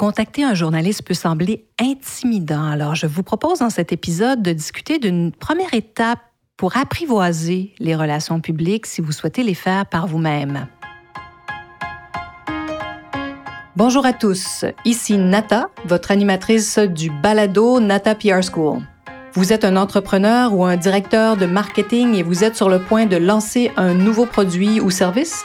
Contacter un journaliste peut sembler intimidant, alors je vous propose dans cet épisode de discuter d'une première étape pour apprivoiser les relations publiques si vous souhaitez les faire par vous-même. Bonjour à tous, ici Nata, votre animatrice du balado Nata PR School. Vous êtes un entrepreneur ou un directeur de marketing et vous êtes sur le point de lancer un nouveau produit ou service?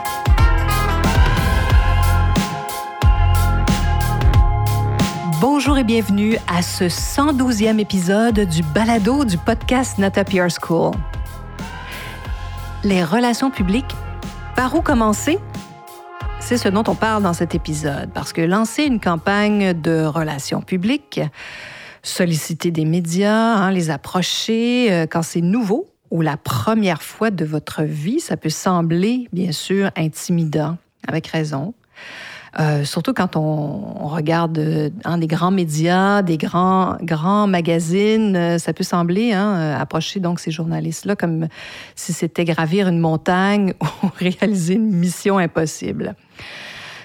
Bonjour et bienvenue à ce 112e épisode du balado du podcast Nata PR School. Les relations publiques, par où commencer? C'est ce dont on parle dans cet épisode, parce que lancer une campagne de relations publiques, solliciter des médias, hein, les approcher euh, quand c'est nouveau ou la première fois de votre vie, ça peut sembler bien sûr intimidant, avec raison. Euh, surtout quand on, regarde hein, des grands médias, des grands, grands magazines, euh, ça peut sembler hein, approcher donc ces journalistes-là comme si c'était gravir une montagne ou réaliser une mission impossible.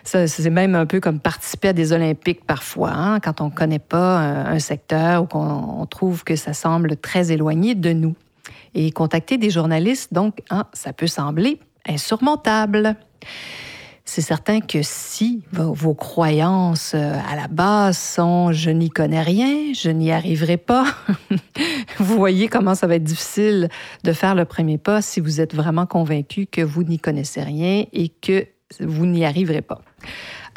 C'est même un peu comme participer à des Olympiques parfois, hein, quand on ne connaît pas un, secteur ou qu'on trouve que ça semble très éloigné de nous. Et contacter des journalistes, donc, ça peut sembler insurmontable c'est certain que si vos, croyances euh, à la base sont je n'y connais rien, je n'y arriverai pas, vous voyez comment ça va être difficile de faire le premier pas si vous êtes vraiment convaincu que vous n'y connaissez rien et que vous n'y arriverez pas.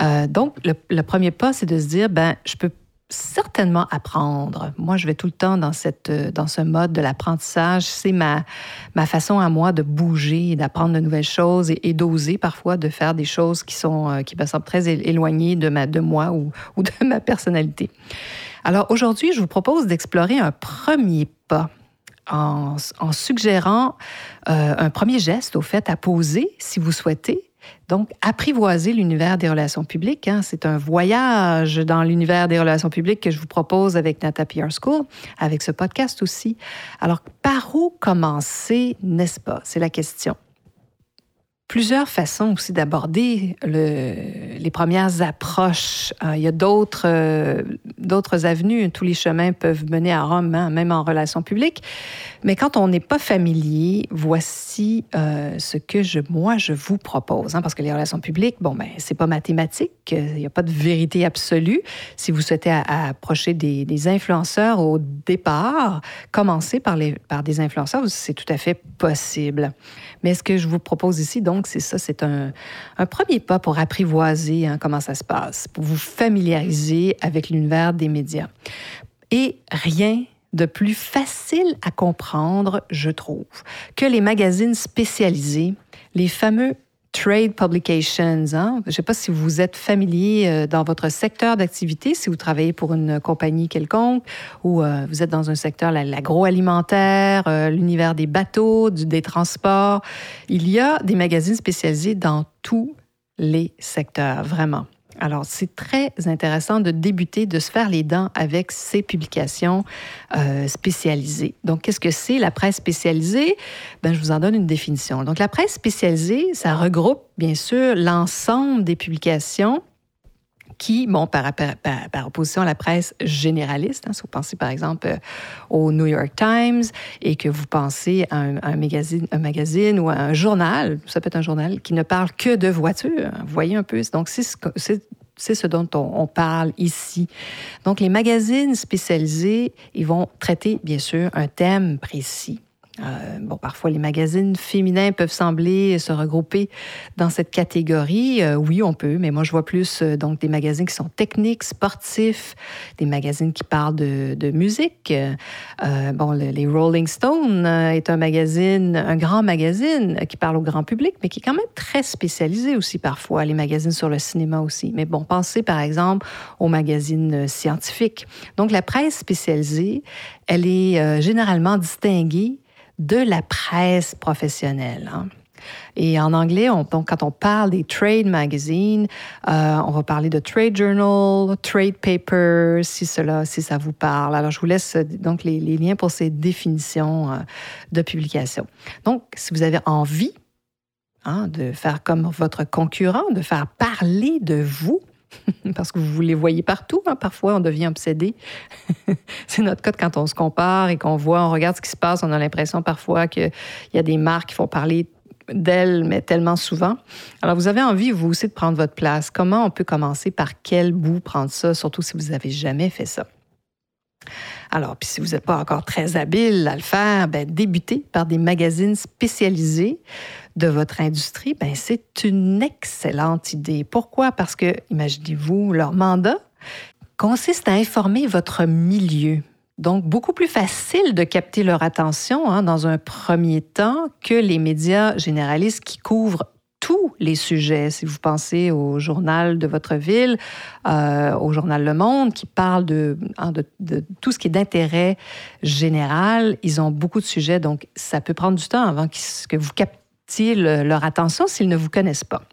Euh, donc, le, le, premier pas, c'est de se dire, ben, je peux certainement apprendre. Moi, je vais tout le temps dans, cette, euh, dans ce mode de l'apprentissage. C'est ma, ma façon à moi de bouger, d'apprendre de nouvelles choses et, d'oser parfois de faire des choses qui, sont, euh, qui me semblent très éloignées de, ma, de moi ou, de ma personnalité. Alors aujourd'hui, je vous propose d'explorer un premier pas en, en suggérant euh, un premier geste, au fait, à poser si vous souhaitez donc, apprivoiser l'univers des relations publiques, hein, c'est un voyage dans l'univers des relations publiques que je vous propose avec Nata PR School, avec ce podcast aussi. Alors, par où commencer, n'est-ce pas? C'est la question plusieurs façons aussi d'aborder les premières approches. Euh, il y a d'autres euh, d'autres avenues. Tous les chemins peuvent mener à Rome, hein, même en relations publiques. Mais quand on n'est pas familier, voici euh, ce que je, moi je vous propose. Hein, parce que les relations publiques, bon ben c'est pas mathématique. Il n'y a pas de vérité absolue. Si vous souhaitez approcher des, influenceurs au départ, commencer par les par des influenceurs, c'est tout à fait possible. Mais ce que je vous propose ici, donc, c'est ça, c'est un, premier pas pour apprivoiser hein, comment ça se passe, pour vous familiariser avec l'univers des médias. Et rien de plus facile à comprendre, je trouve, que les magazines spécialisés, les fameux trade publications. Hein? Je ne sais pas si vous êtes familier euh, dans votre secteur d'activité, si vous travaillez pour une compagnie quelconque ou euh, vous êtes dans un secteur, l'agroalimentaire, euh, l'univers des bateaux, des transports. Il y a des magazines spécialisés dans tous les secteurs, vraiment. Alors, c'est très intéressant de débuter, de se faire les dents avec ces publications euh, spécialisées. Donc, qu'est-ce que c'est la presse spécialisée? Ben, je vous en donne une définition. Donc, la presse spécialisée, ça regroupe bien sûr l'ensemble des publications qui, bon, par, opposition à la presse généraliste, hein, si vous pensez par exemple euh, au New York Times et que vous pensez à un, magazine, un magazine ou à un journal, ça peut être un journal qui ne parle que de voitures, vous voyez un peu, donc c'est c'est ce dont on, parle ici. Donc, les magazines spécialisés, ils vont traiter, bien sûr, un thème précis. Euh, bon, parfois, les magazines féminins peuvent sembler se regrouper dans cette catégorie. Euh, oui, on peut, mais moi, je vois plus euh, donc des magazines qui sont techniques, sportifs, des magazines qui parlent de, de musique. bon, les Rolling Stones est un magazine, un grand magazine qui parle au grand public, mais qui est quand même très spécialisé aussi parfois. Les magazines sur le cinéma aussi. Mais bon, pensez par exemple aux magazines scientifiques. Donc, la presse spécialisée, elle est généralement distinguée de la presse professionnelle. Hein. Et en anglais, on, quand on parle des trade magazines, euh, on va parler de trade journal, trade paper, si cela, si ça vous parle. Alors, je vous laisse euh, donc les, liens pour ces définitions euh, de publication. Donc, si vous avez envie hein, de faire comme votre concurrent, de faire parler de vous, parce que vous les voyez partout. Hein. Parfois, on devient obsédé. c'est notre cas quand on se compare et qu'on voit, on regarde ce qui se passe. On a l'impression parfois qu'il y a des marques qui font parler d'elles, mais tellement souvent. Alors, vous avez envie, vous aussi, de prendre votre place. Comment on peut commencer? Par quel bout prendre ça, surtout si vous n'avez jamais fait ça? Alors, puis si vous n'êtes pas encore très habile à le faire, ben, débutez par des magazines spécialisés de votre industrie, ben, c'est une excellente idée. Pourquoi? Parce que, imaginez-vous, leur mandat consiste à informer votre milieu. Donc, beaucoup plus facile de capter leur attention hein, dans un premier temps que les médias généralistes qui couvrent tous les sujets. Si vous pensez au journal de votre ville, euh, au journal Le Monde, qui parle hein, de, tout ce qui est d'intérêt général, ils ont beaucoup de sujets, donc ça peut prendre du temps avant que vous captiez leur attention s'ils ne vous connaissent pas.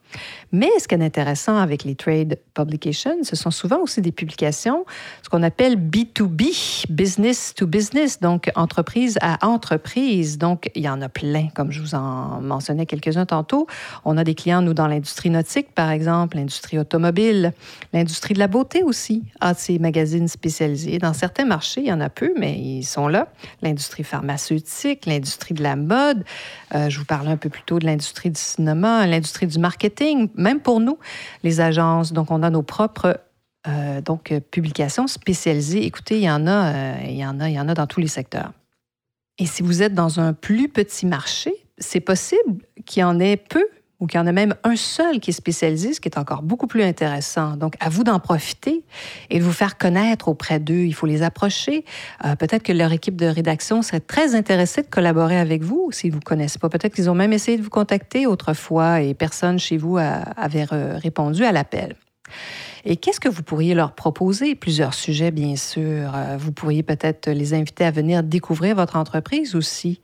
Mais ce qui est intéressant avec les trade publications, ce sont souvent aussi des publications, ce qu'on appelle B2B, business to business, donc entreprise à entreprise. Donc, il y en a plein, comme je vous en mentionnais quelques-uns tantôt. On a des clients, nous, dans l'industrie nautique, par exemple, l'industrie automobile, l'industrie de la beauté aussi a ces magazines spécialisés. Dans certains marchés, il y en a peu, mais ils sont là. L'industrie pharmaceutique, l'industrie de la mode. Euh, je vous parlais un peu plus tôt de l'industrie du cinéma, l'industrie du marketing même pour nous, les agences. Donc, on a nos propres euh, donc, publications spécialisées. Écoutez, il y en a, euh, il y en a, il y en a dans tous les secteurs. Et si vous êtes dans un plus petit marché, c'est possible qu'il y en ait peu ou qu'il y en a même un seul qui est spécialisé, ce qui est encore beaucoup plus intéressant. Donc, à vous d'en profiter et de vous faire connaître auprès d'eux. Il faut les approcher. Euh, peut-être que leur équipe de rédaction serait très intéressée de collaborer avec vous s'ils ne vous connaissent pas. Peut-être qu'ils ont même essayé de vous contacter autrefois et personne chez vous avait répondu à l'appel. Et qu'est-ce que vous pourriez leur proposer? Plusieurs sujets, bien sûr. Euh, vous pourriez peut-être les inviter à venir découvrir votre entreprise aussi.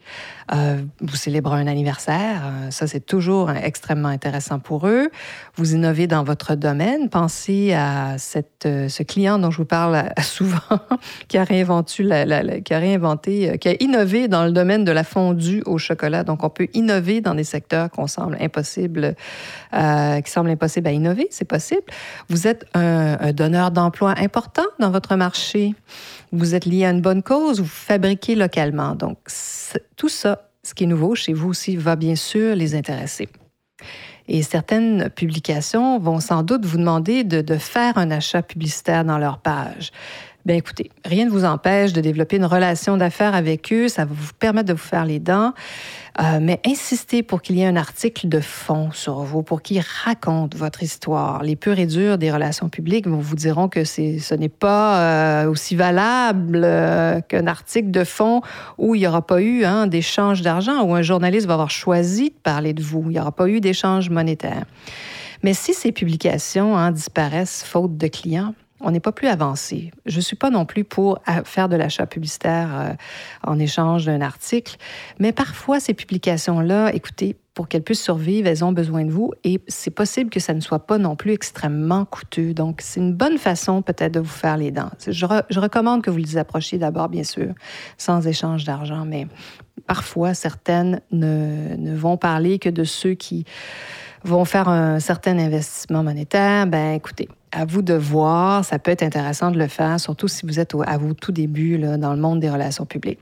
Euh, vous célébrez un anniversaire, euh, ça c'est toujours extrêmement intéressant pour eux. Vous innovez dans votre domaine. Pensez à ce client dont je vous parle souvent, qui a réinventé, qui a réinventé, qui a innové dans le domaine de la fondue au chocolat. Donc on peut innover dans des secteurs qu'on semble impossible, qui semblent impossibles à innover. C'est possible. Vous êtes un, donneur d'emploi important dans votre marché, vous êtes lié à une bonne cause, vous fabriquez localement. Donc, tout ça, ce qui est nouveau chez vous aussi, va bien sûr les intéresser. Et certaines publications vont sans doute vous demander de, de faire un achat publicitaire dans leur page. Bien, écoutez, rien ne vous empêche de développer une relation d'affaires avec eux. Ça va vous permettre de vous faire les dents. Euh, mais insistez pour qu'il y ait un article de fond sur vous, pour qu'il raconte votre histoire. Les purs et durs des relations publiques vous diront que ce n'est pas euh, aussi valable euh, qu'un article de fond où il n'y aura pas eu hein, d'échange d'argent, où un journaliste va avoir choisi de parler de vous. Il n'y aura pas eu d'échange monétaire. Mais si ces publications hein, disparaissent faute de clients, on n'est pas plus avancé. Je ne suis pas non plus pour faire de l'achat publicitaire euh, en échange d'un article, mais parfois ces publications-là, écoutez, pour qu'elles puissent survivre, elles ont besoin de vous et c'est possible que ça ne soit pas non plus extrêmement coûteux. Donc, c'est une bonne façon peut-être de vous faire les dents. Je, recommande que vous les approchiez d'abord, bien sûr, sans échange d'argent, mais parfois, certaines ne, ne vont parler que de ceux qui vont faire un certain investissement monétaire. Ben, écoutez, à vous de voir. Ça peut être intéressant de le faire, surtout si vous êtes à vos tout début là, dans le monde des relations publiques.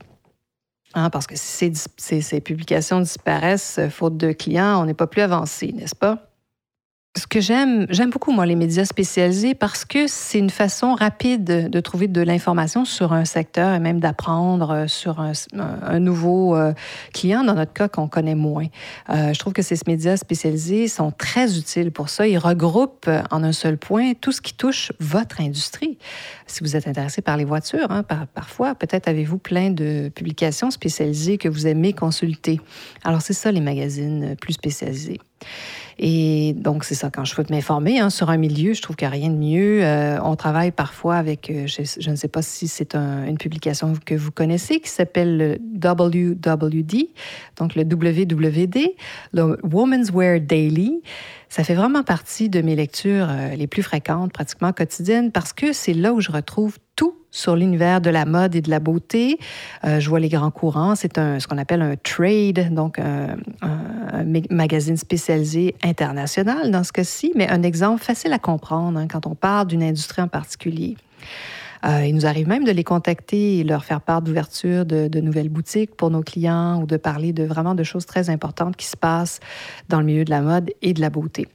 Hein, parce que si ces, ces publications disparaissent faute de clients, on n'est pas plus avancé, n'est-ce pas? Que j'aime, j'aime beaucoup, moi, les médias spécialisés parce que c'est une façon rapide de trouver de l'information sur un secteur et même d'apprendre euh, sur un, nouveau euh, client, dans notre cas, qu'on connaît moins. Euh, je trouve que ces médias spécialisés sont très utiles pour ça. Ils regroupent en un seul point tout ce qui touche votre industrie. Si vous êtes intéressé par les voitures, hein, parfois, peut-être avez-vous plein de publications spécialisées que vous aimez consulter. Alors, c'est ça, les magazines plus spécialisés. Et donc, c'est ça, quand je veux m'informer hein, sur un milieu, je trouve qu'il n'y a rien de mieux. Euh, on travaille parfois avec, euh, je, ne sais pas si c'est une publication que vous connaissez, qui s'appelle le WWD, donc le WWD, le Women's Wear Daily. Ça fait vraiment partie de mes lectures euh, les plus fréquentes, pratiquement quotidiennes, parce que c'est là où je retrouve tout sur l'univers de la mode et de la beauté. Euh, je vois les grands courants. C'est ce qu'on appelle un trade, donc un, magazine spécialisé international dans ce cas-ci, mais un exemple facile à comprendre hein, quand on parle d'une industrie en particulier. Euh, il nous arrive même de les contacter et leur faire part d'ouverture de, de, nouvelles boutiques pour nos clients ou de parler de vraiment de choses très importantes qui se passent dans le milieu de la mode et de la beauté.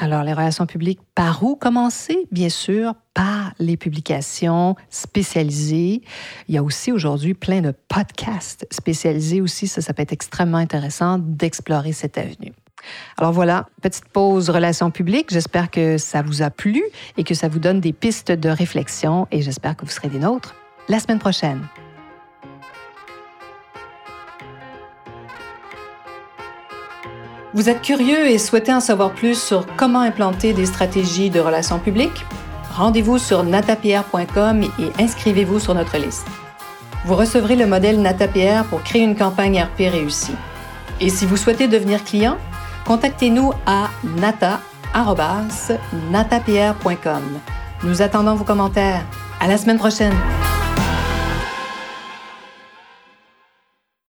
Alors, les relations publiques, par où commencer? Bien sûr, par les publications spécialisées. Il y a aussi aujourd'hui plein de podcasts spécialisés aussi. Ça, ça peut être extrêmement intéressant d'explorer cette avenue. Alors voilà, petite pause relations publiques. J'espère que ça vous a plu et que ça vous donne des pistes de réflexion et j'espère que vous serez des nôtres la semaine prochaine. Vous êtes curieux et souhaitez en savoir plus sur comment implanter des stratégies de relations publiques? Rendez-vous sur natapierre.com et inscrivez-vous sur notre liste. Vous recevrez le modèle NataPR pour créer une campagne RP réussie. Et si vous souhaitez devenir client, contactez-nous à nata.natapierre.com. Nous attendons vos commentaires. À la semaine prochaine!